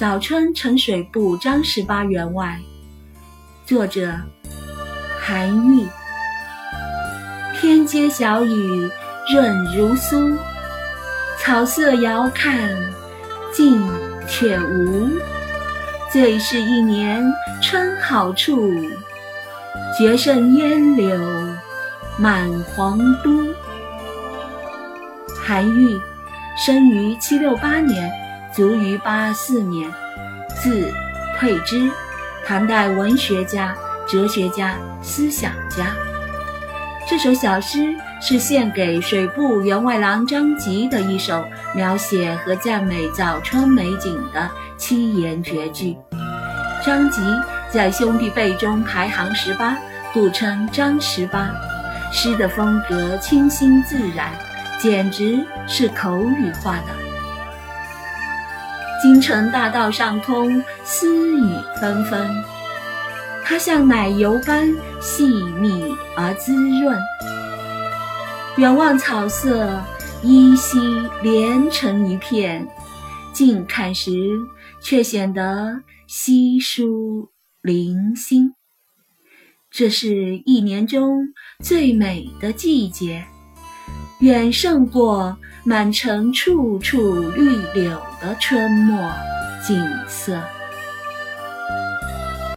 早春呈水部张十八员外，作者韩愈。天街小雨润如酥，草色遥看近却无。最是一年春好处，绝胜烟柳满皇都。韩愈，生于七六八年，卒于八四年，字退之，唐代文学家、哲学家、思想家。这首小诗是献给水部员外郎张籍的一首描写和赞美早春美景的七言绝句。张籍在兄弟辈中排行十八，故称张十八。诗的风格清新自然，简直是口语化的。京城大道上空，丝雨纷纷。它像奶油般细密而滋润，远望草色依稀连成一片，近看时却显得稀疏零星。这是一年中最美的季节，远胜过满城处处绿柳的春末景色。